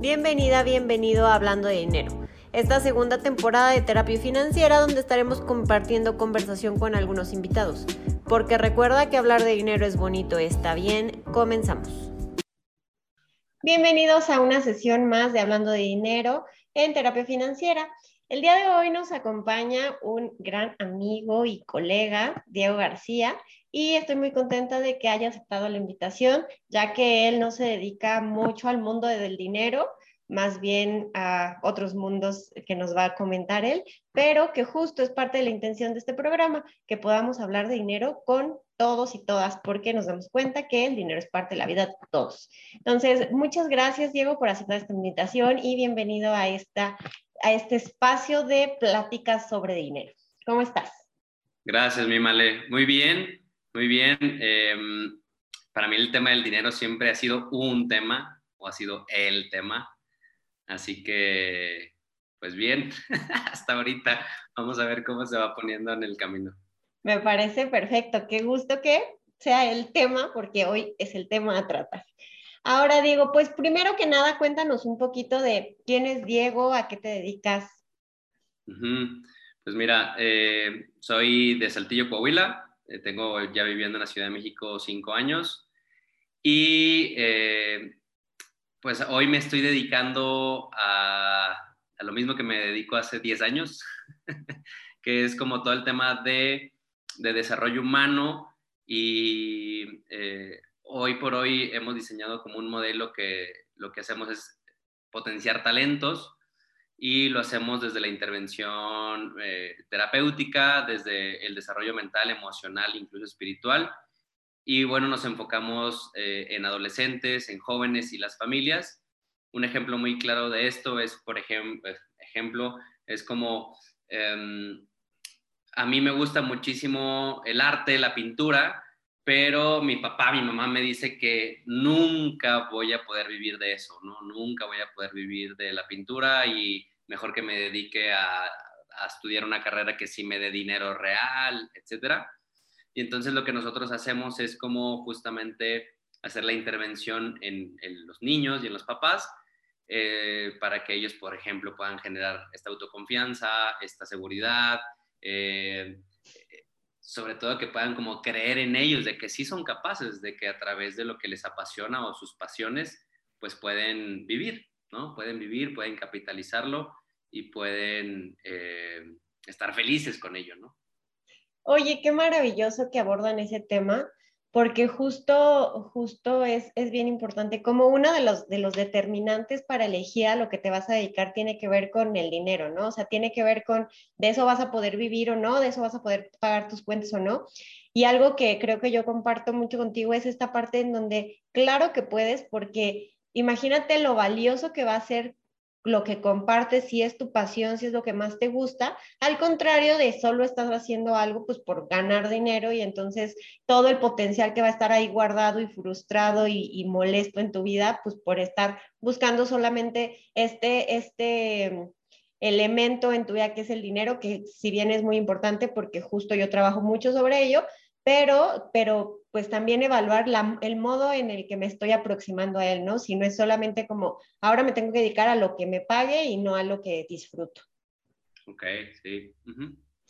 Bienvenida, bienvenido a Hablando de Dinero. Esta segunda temporada de Terapia Financiera donde estaremos compartiendo conversación con algunos invitados. Porque recuerda que hablar de dinero es bonito, está bien, comenzamos. Bienvenidos a una sesión más de Hablando de Dinero en Terapia Financiera. El día de hoy nos acompaña un gran amigo y colega, Diego García, y estoy muy contenta de que haya aceptado la invitación, ya que él no se dedica mucho al mundo del dinero, más bien a otros mundos que nos va a comentar él, pero que justo es parte de la intención de este programa, que podamos hablar de dinero con todos y todas, porque nos damos cuenta que el dinero es parte de la vida de todos. Entonces, muchas gracias, Diego, por aceptar esta invitación y bienvenido a esta a este espacio de pláticas sobre dinero. ¿Cómo estás? Gracias, mi Male. Muy bien, muy bien. Em, para mí el tema del dinero siempre ha sido un tema o ha sido el tema. Así que, pues bien, hasta ahorita vamos a ver cómo se va poniendo en el camino. Me parece perfecto. Qué gusto que sea el tema, porque hoy es el tema a tratar. Ahora, Diego, pues primero que nada, cuéntanos un poquito de quién es Diego, a qué te dedicas. Pues mira, eh, soy de Saltillo, Coahuila, tengo ya viviendo en la Ciudad de México cinco años y eh, pues hoy me estoy dedicando a, lo mismo que me dedico hace 10 años, que es como todo el tema de, de desarrollo humano y hoy por hoy hemos diseñado como un modelo que lo que hacemos es potenciar talentos y lo hacemos desde la intervención eh, terapéutica, desde el desarrollo mental, emocional, incluso espiritual. Y bueno, nos enfocamos eh, en adolescentes, en jóvenes y las familias. Un ejemplo muy claro de esto es, por ejemplo, ejemplo es como em, a mí me gusta muchísimo el arte, la pintura, pero mi papá, mi mamá me dice que nunca voy a poder vivir de eso, ¿no? Nunca voy a poder vivir de la pintura y mejor que me dedique a, estudiar una carrera que sí me dé dinero real, etcétera. Y entonces lo que nosotros hacemos es como justamente hacer la intervención en, los niños y en los papás eh, para que ellos, por ejemplo, puedan generar esta autoconfianza, esta seguridad, eh, sobre todo que puedan como creer en ellos, de que sí son capaces, de que a través de lo que les apasiona o sus pasiones, pues pueden vivir, ¿no? Pueden vivir, pueden capitalizarlo y pueden eh, estar felices con ello, ¿no? Oye, qué maravilloso que abordan ese tema, porque justo, justo es, es bien importante, como uno de los, de los determinantes para elegir a lo que te vas a dedicar tiene que ver con el dinero, ¿no? O sea, tiene que ver con de eso vas a poder vivir o no, de eso vas a poder pagar tus cuentas o no. Y algo que creo que yo comparto mucho contigo es esta parte en donde, claro que puedes, porque imagínate lo valioso que va a ser lo que compartes, si es tu pasión, si es lo que más te gusta, al contrario de solo estás haciendo algo pues por ganar dinero y entonces todo el potencial que va a estar ahí guardado y frustrado y, molesto en tu vida, pues por estar buscando solamente este, este elemento en tu vida que es el dinero, que si bien es muy importante porque justo yo trabajo mucho sobre ello, pero, pero pues también evaluar el modo en el que me estoy aproximando a él, ¿no? Si no es solamente como, ahora me tengo que dedicar a lo que me pague y no a lo que disfruto. Ok, sí.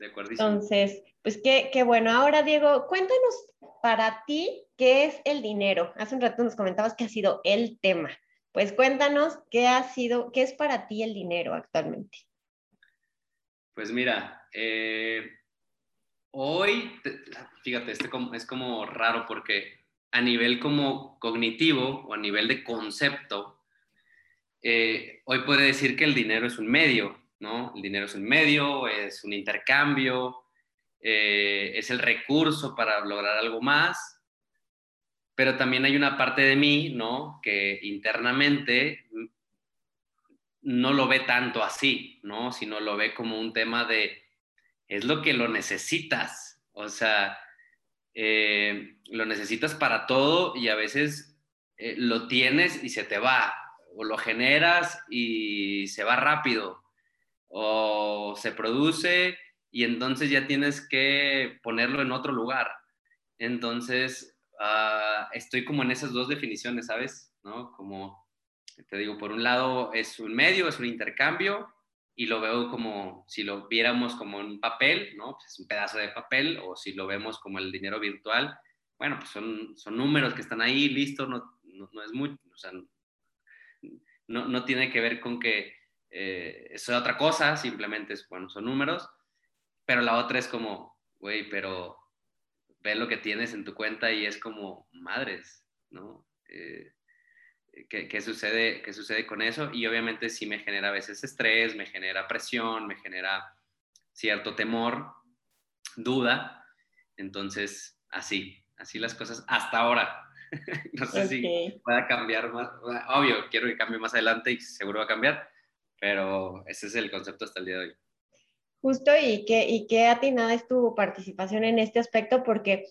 De acuerdo. Entonces, pues qué, qué bueno. Ahora, Diego, cuéntanos para ti qué es el dinero. Hace un rato nos comentabas que ha sido el tema. Pues cuéntanos qué ha sido, qué es para ti el dinero actualmente. Pues mira, eh, hoy, fíjate, este es como raro porque a nivel como cognitivo o a nivel de concepto, eh, hoy puede decir que el dinero es un medio, ¿no? El dinero es un medio, es un intercambio, eh, es el recurso para lograr algo más, pero también hay una parte de mí, ¿no? Que internamente no lo ve tanto así, ¿no? Sino lo ve como un tema de es lo que lo necesitas. O sea, eh, lo necesitas para todo y a veces eh, lo tienes y se te va, o lo generas y se va rápido, o se produce y entonces ya tienes que ponerlo en otro lugar. Entonces, ah, estoy como en esas dos definiciones, ¿sabes? ¿No? Como te digo, por un lado es un medio, es un intercambio, y lo veo como si lo viéramos como un papel, ¿no? Pues es un pedazo de papel, o si lo vemos como el dinero virtual, bueno, pues son, son números que están ahí, listo, no, no, es mucho, o sea, no, no, tiene que ver con que eh, es otra cosa, simplemente es, bueno, son números, pero la otra es como, güey, pero ve lo que tienes en tu cuenta y es como, madres, ¿no? Eh, ¿qué, sucede, ¿Qué sucede con eso? Y obviamente sí me genera a veces estrés, me genera presión, me genera cierto temor, duda. Entonces, así, así las cosas hasta ahora. no sé si pueda cambiar más. Obvio, quiero que cambie más adelante y seguro va a cambiar, pero ese es el concepto hasta el día de hoy. Justo, y qué, y qué atinada es tu participación en este aspecto, porque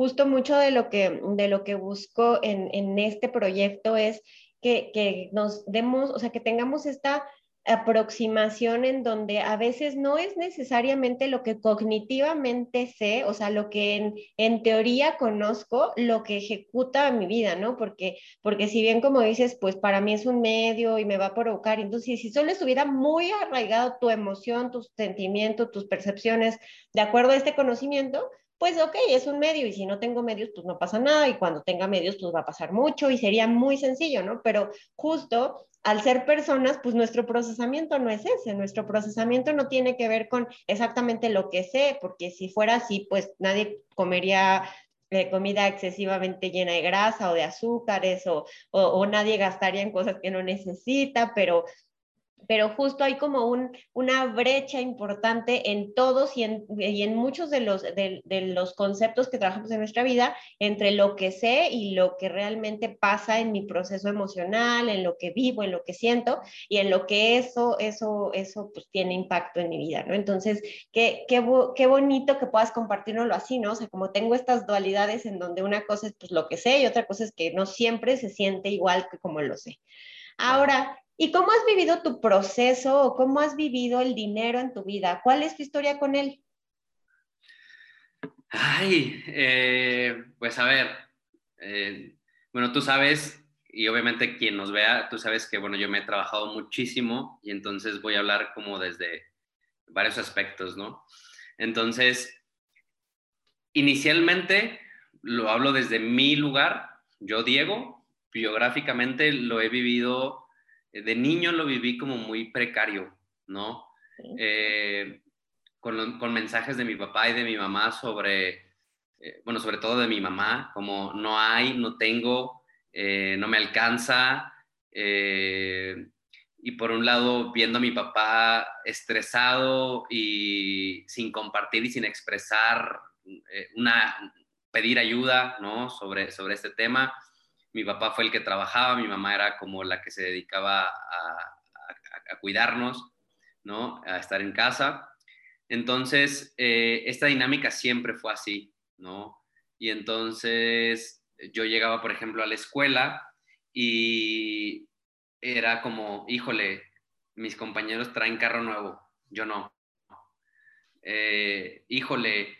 justo mucho de lo que, de lo que busco en, en este proyecto es que, que, nos demos, o sea, que tengamos esta aproximación en donde a veces no es necesariamente lo que cognitivamente sé, o sea, lo que en, en, teoría conozco, lo que ejecuta mi vida, ¿no? Porque, porque si bien como dices, pues para mí es un medio y me va a provocar, entonces si solo estuviera muy arraigado tu emoción, tus sentimientos, tus percepciones, de acuerdo a este conocimiento, pues ok, es un medio y si no tengo medios, pues no pasa nada y cuando tenga medios, pues va a pasar mucho y sería muy sencillo, ¿no? Pero justo al ser personas, pues nuestro procesamiento no es ese, nuestro procesamiento no tiene que ver con exactamente lo que sé, porque si fuera así, pues nadie comería eh, comida excesivamente llena de grasa o de azúcares o, o, nadie gastaría en cosas que no necesita, pero pero justo hay como un, una brecha importante en todos y en, y en muchos de los, de, de, los conceptos que trabajamos en nuestra vida entre lo que sé y lo que realmente pasa en mi proceso emocional, en lo que vivo, en lo que siento y en lo que eso, eso, eso pues tiene impacto en mi vida, ¿no? Entonces, qué, qué, qué bonito que puedas compartirlo así, ¿no? O sea, como tengo estas dualidades en donde una cosa es pues lo que sé y otra cosa es que no siempre se siente igual que como lo sé. Ahora, ¿Y cómo has vivido tu proceso o cómo has vivido el dinero en tu vida? ¿Cuál es tu historia con él? Ay, eh, pues a ver, eh, bueno, tú sabes, y obviamente quien nos vea, tú sabes que, bueno, yo me he trabajado muchísimo y entonces voy a hablar como desde varios aspectos, ¿no? Entonces, inicialmente lo hablo desde mi lugar, yo, Diego, biográficamente lo he vivido de niño lo viví como muy precario, ¿no? Eh, con, con, mensajes de mi papá y de mi mamá sobre, eh, bueno, sobre todo de mi mamá, como no hay, no tengo, no me alcanza. y por un lado, viendo a mi papá estresado y sin compartir y sin expresar una, pedir ayuda, ¿no? Sobre, sobre este tema mi papá fue el que trabajaba, mi mamá era como la que se dedicaba a, cuidarnos, ¿no? A estar en casa. Entonces, eh, esta dinámica siempre fue así, ¿no? Y entonces yo llegaba, por ejemplo, a la escuela y era como, híjole, mis compañeros traen carro nuevo, yo no. Eh, híjole,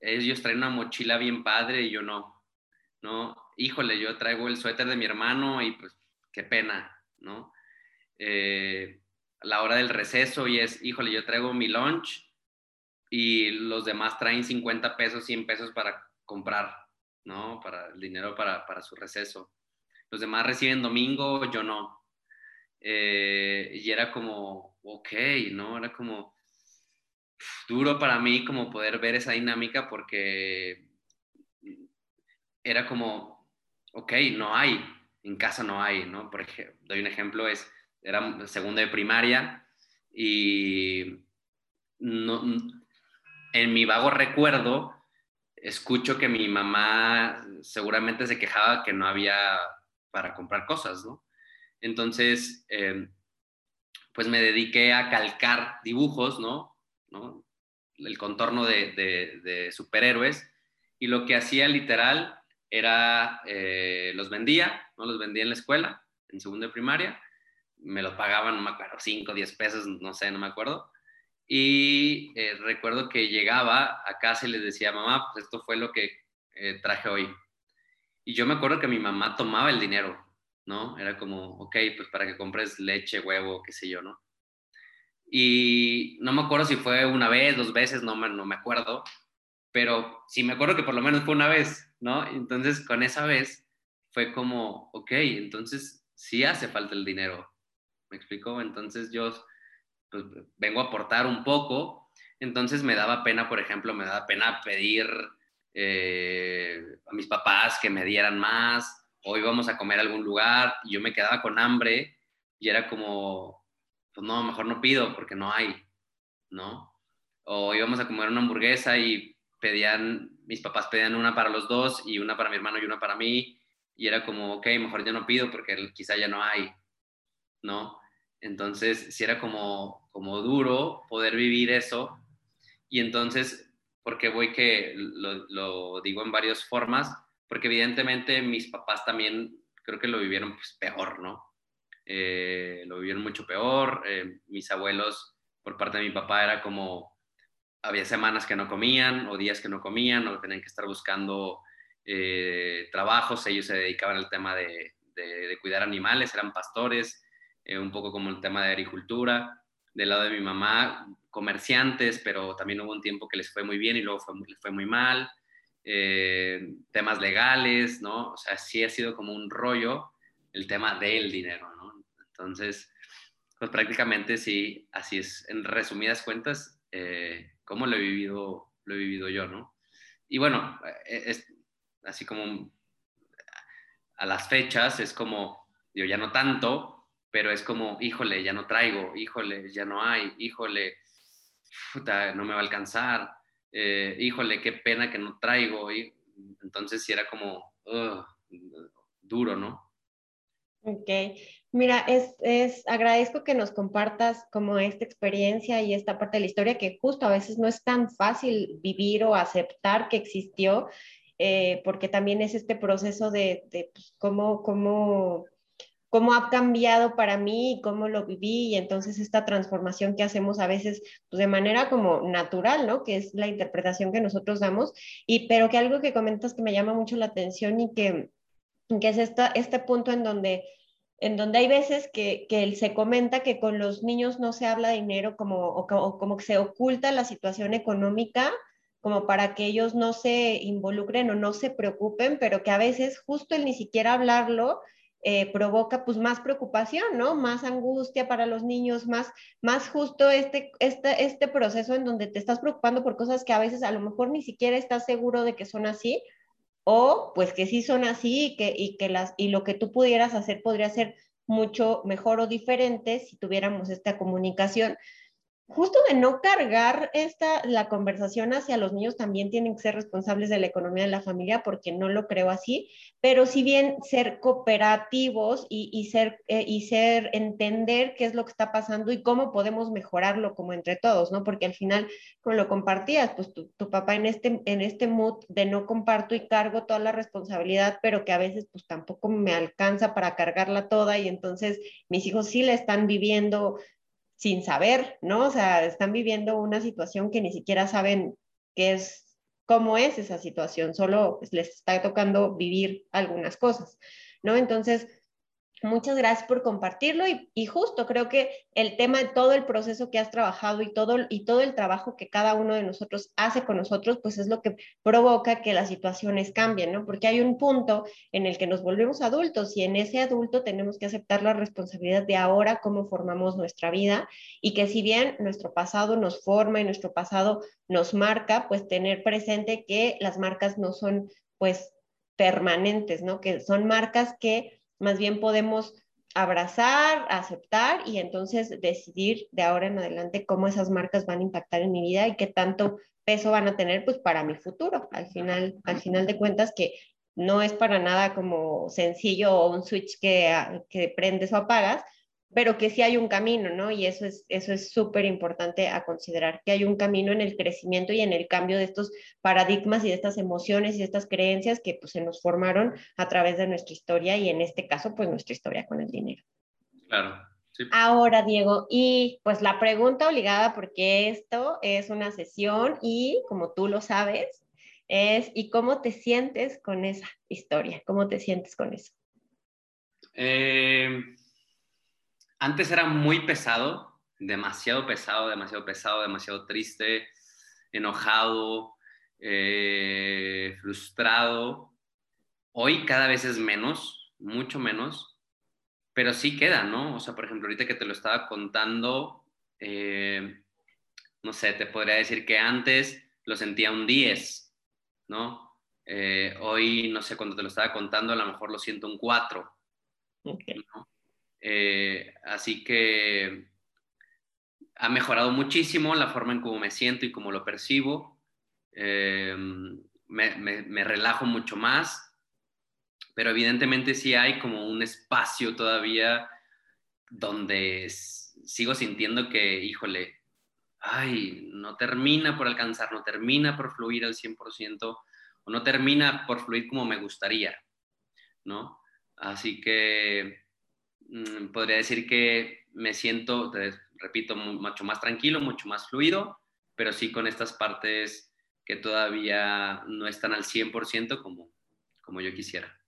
ellos traen una mochila bien padre y yo no, ¿no? Híjole, yo traigo el suéter de mi hermano y pues qué pena, ¿no? Eh, la hora del receso y es, híjole, yo traigo mi lunch y los demás traen 50 pesos, 100 pesos para comprar, ¿no? Para el dinero para, para su receso. Los demás reciben domingo, yo no. Eh, y era como, ok, ¿no? Era como duro para mí como poder ver esa dinámica porque era como, ok, no hay, en casa no hay, ¿no? Por ejemplo, doy un ejemplo, es, era segunda de primaria y no, en mi vago recuerdo escucho que mi mamá seguramente se quejaba que no había para comprar cosas, ¿no? Entonces, em, pues me dediqué a calcar dibujos, ¿no? ¿No? El contorno de, de superhéroes y lo que hacía literal era, eh, los vendía, ¿no? Los vendía en la escuela, en segundo de primaria, me lo pagaban, no me acuerdo, 5, 10 pesos, no sé, no me acuerdo. Y eh, recuerdo que llegaba a casa y les decía, mamá, pues esto fue lo que eh, traje hoy. Y yo me acuerdo que mi mamá tomaba el dinero, ¿no? Era como, ok, pues para que compres leche, huevo, qué sé yo, ¿no? Y no me acuerdo si fue una vez, dos veces, no me, no me acuerdo, pero sí me acuerdo que por lo menos fue una vez, ¿no? Entonces con esa vez fue como, ok, entonces sí hace falta el dinero, ¿me explico? Entonces yo pues, vengo a aportar un poco, entonces me daba pena, por ejemplo, me daba pena pedir eh, a mis papás que me dieran más, o íbamos a comer a algún lugar y yo me quedaba con hambre y era como, pues no, mejor no pido porque no hay, ¿no? O íbamos a comer una hamburguesa y pedían, mis papás pedían una para los dos y una para mi hermano y una para mí y era como, ok, mejor yo no pido porque quizá ya no hay, ¿no? Entonces, sí era como, como duro poder vivir eso y entonces porque voy que lo, digo en varias formas, porque evidentemente mis papás también creo que lo vivieron pues, peor, ¿no? Eh, lo vivieron mucho peor. Eh, mis abuelos, por parte de mi papá, era como, había semanas que no comían o días que no comían o tenían que estar buscando eh, trabajos. Ellos se dedicaban al tema de, de cuidar animales, eran pastores, un poco como el tema de agricultura. Del lado de mi mamá, comerciantes, pero también hubo un tiempo que les fue muy bien y luego fue, les fue muy mal. Eh, temas legales, ¿no? O sea, sí ha sido como un rollo el tema del dinero, ¿no? Entonces, pues prácticamente sí, así es. En resumidas cuentas, eh, ¿cómo lo he vivido, lo he vivido yo, ¿no? Y bueno, eh, es, así como a las fechas es como, yo ya no tanto, pero es como, híjole, ya no traigo, híjole, ya no hay, híjole, no me va a alcanzar, eh, híjole, qué pena que no traigo. Y, entonces sí era como duro, ¿no? Ok, mira, es, es, agradezco que nos compartas como esta experiencia y esta parte de la historia que justo a veces no es tan fácil vivir o aceptar que existió, eh, porque también es este proceso de, de pues, cómo, cómo cómo ha cambiado para mí y cómo lo viví y entonces esta transformación que hacemos a veces pues, de manera como natural, ¿no? Que es la interpretación que nosotros damos y pero que algo que comentas que me llama mucho la atención y que, que es esta, este punto en donde en donde hay veces que, que se comenta que con los niños no se habla de dinero como, o, como que se oculta la situación económica como para que ellos no se involucren o no se preocupen, pero que a veces justo el ni siquiera hablarlo eh, provoca pues más preocupación, ¿no? Más angustia para los niños, más, más justo este, este, este proceso en donde te estás preocupando por cosas que a veces a lo mejor ni siquiera estás seguro de que son así, o pues que sí son así y que, y que las, y lo que tú pudieras hacer podría ser mucho mejor o diferente si tuviéramos esta comunicación justo de no cargar esta, la conversación hacia los niños también tienen que ser responsables de la economía de la familia, porque no lo creo así, pero si bien ser cooperativos y, ser, eh, y ser, entender qué es lo que está pasando y cómo podemos mejorarlo como entre todos, ¿no? Porque al final, como lo compartías, pues tu, tu, papá en este, en este mood de no comparto y cargo toda la responsabilidad, pero que a veces pues tampoco me alcanza para cargarla toda y entonces mis hijos sí la están viviendo sin saber, ¿no? O sea, están viviendo una situación que ni siquiera saben qué es, cómo es esa situación, solo les está tocando vivir algunas cosas, ¿no? Entonces, Muchas gracias por compartirlo y, justo creo que el tema de todo el proceso que has trabajado y todo, y todo el trabajo que cada uno de nosotros hace con nosotros, pues es lo que provoca que las situaciones cambien, ¿no? Porque hay un punto en el que nos volvemos adultos y en ese adulto tenemos que aceptar la responsabilidad de ahora cómo formamos nuestra vida y que si bien nuestro pasado nos forma y nuestro pasado nos marca, pues tener presente que las marcas no son pues permanentes, ¿no? Que son marcas que más bien podemos abrazar, aceptar y entonces decidir de ahora en adelante cómo esas marcas van a impactar en mi vida y qué tanto peso van a tener pues para mi futuro. Al final, al final de cuentas que no es para nada como sencillo o un switch que, que prendes o apagas, pero que sí hay un camino, ¿no? Y eso es eso es súper importante a considerar, que hay un camino en el crecimiento y en el cambio de estos paradigmas y de estas emociones y de estas creencias que pues, se nos formaron a través de nuestra historia y en este caso, pues nuestra historia con el dinero. Claro. Ahora, Diego, y pues la pregunta obligada, porque esto es una sesión y como tú lo sabes, es ¿y cómo te sientes con esa historia? ¿Cómo te sientes con eso? Eh, antes era muy pesado, demasiado pesado, demasiado pesado, demasiado triste, enojado, eh, frustrado. Hoy cada vez es menos, mucho menos, pero sí queda, ¿no? O sea, por ejemplo, ahorita que te lo estaba contando, eh, no sé, te podría decir que antes lo sentía un 10, ¿no? Eh, hoy, no sé, cuando te lo estaba contando, a lo mejor lo siento un 4. Así que ha mejorado muchísimo la forma en cómo me siento y cómo lo percibo. Eh, me, relajo mucho más, pero evidentemente sí hay como un espacio todavía donde sigo sintiendo que, híjole, ay, no termina por alcanzar, no termina por fluir al 100% o no termina por fluir como me gustaría, ¿no? Así que podría decir que me siento, repito, mucho más tranquilo, mucho más fluido, pero sí con estas partes que todavía no están al 100% como, como yo quisiera.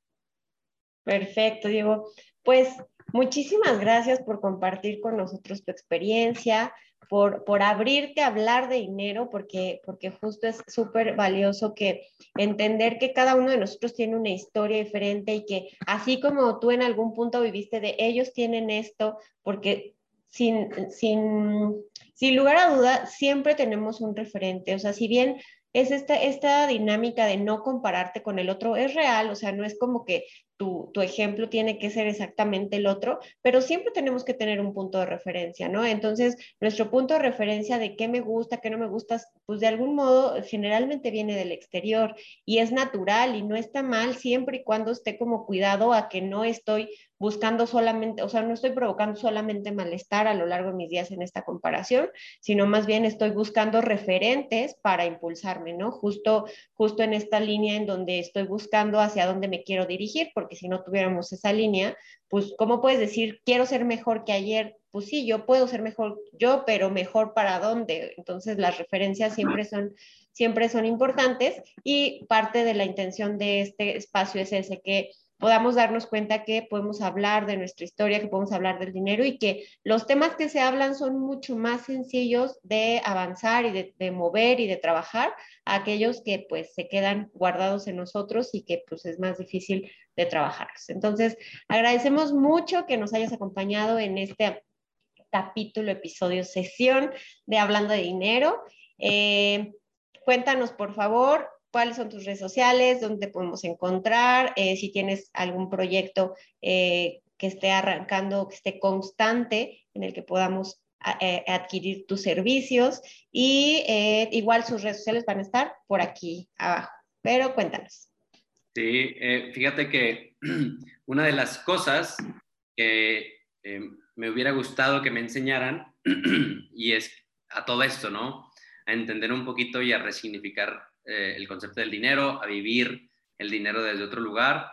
Perfecto, Diego. Pues muchísimas gracias por compartir con nosotros tu experiencia, por, por abrirte a hablar de dinero, porque, porque justo es súper valioso que entender que cada uno de nosotros tiene una historia diferente y que así como tú en algún punto viviste de ellos tienen esto, porque sin, sin, sin lugar a duda siempre tenemos un referente. O sea, si bien es esta, esta dinámica de no compararte con el otro, es real, o sea, no es como que tu, tu, ejemplo tiene que ser exactamente el otro, pero siempre tenemos que tener un punto de referencia, ¿no? Entonces, nuestro punto de referencia de qué me gusta, qué no me gusta, pues de algún modo generalmente viene del exterior y es natural y no está mal siempre y cuando esté como cuidado a que no estoy buscando solamente, o sea, no estoy provocando solamente malestar a lo largo de mis días en esta comparación, sino más bien estoy buscando referentes para impulsarme, ¿no? Justo, justo en esta línea en donde estoy buscando hacia dónde me quiero dirigir, porque si no tuviéramos esa línea, pues, ¿cómo puedes decir, quiero ser mejor que ayer? Pues sí, yo puedo ser mejor yo, pero mejor para dónde. Entonces, las referencias siempre son siempre son importantes y parte de la intención de este espacio es ese que podamos darnos cuenta que podemos hablar de nuestra historia, que podemos hablar del dinero y que los temas que se hablan son mucho más sencillos de avanzar y de, mover y de trabajar a aquellos que pues se quedan guardados en nosotros y que pues es más difícil de trabajarlos. Entonces, agradecemos mucho que nos hayas acompañado en este capítulo, episodio, sesión de Hablando de Dinero. Eh, cuéntanos, por favor, cuáles son tus redes sociales, dónde podemos encontrar, eh, si tienes algún proyecto eh, que esté arrancando, que esté constante, en el que podamos eh, adquirir tus servicios. Y igual sus redes sociales van a estar por aquí abajo. Pero cuéntanos. Sí, fíjate que una de las cosas que me hubiera gustado que me enseñaran, y es a todo esto, ¿no? A entender un poquito y a resignificar eh, el concepto del dinero, a vivir el dinero desde otro lugar.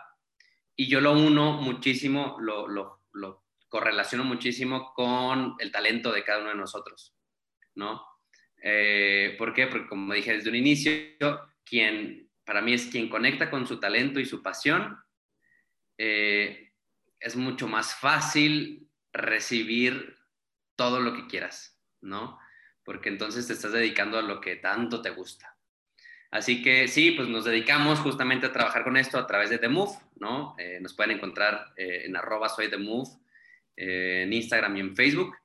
Y yo lo uno muchísimo, lo, lo, lo correlaciono muchísimo con el talento de cada uno de nosotros, ¿no? Eh, ¿Por qué? Porque como dije desde un inicio, quien para mí es quien conecta con su talento y su pasión, eh, es mucho más fácil recibir todo lo que quieras, ¿no? Porque entonces te estás dedicando a lo que tanto te gusta. Así que sí, pues nos dedicamos justamente a trabajar con esto a través de The Move, ¿no? Eh, nos pueden encontrar eh, en arroba soy eh, en Instagram y en Facebook.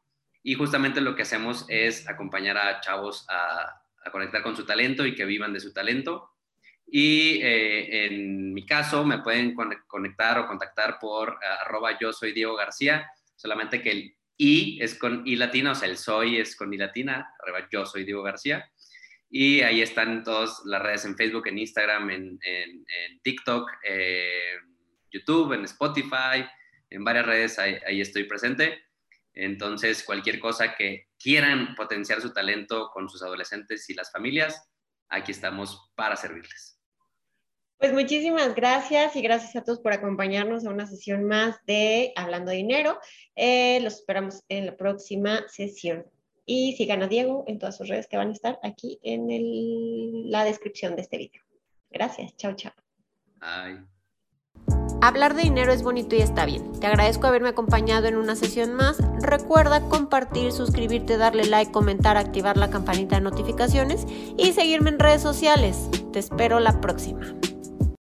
Y justamente lo que hacemos es acompañar a chavos a, conectar con su talento y que vivan de su talento. Y en mi caso me pueden conectar o contactar por arroba yo soy solamente que el I es con I latina, o sea, el soy es con I latina, arroba yo soy. Y ahí están todas las redes en Facebook, en Instagram, en, TikTok, en YouTube, en Spotify, en varias redes, ahí, estoy presente. Entonces, cualquier cosa que quieran potenciar su talento con sus adolescentes y las familias, aquí estamos para servirles. Pues muchísimas gracias y gracias a todos por acompañarnos a una sesión más de Hablando Dinero. Eh, los esperamos en la próxima sesión. Y sigan a Diego en todas sus redes que van a estar aquí en la descripción de este video. Gracias. Chao, chao. Hablar de dinero es bonito y está bien. Te agradezco haberme acompañado en una sesión más. Recuerda compartir, suscribirte, darle like, comentar, activar la campanita de notificaciones y seguirme en redes sociales. Te espero la próxima.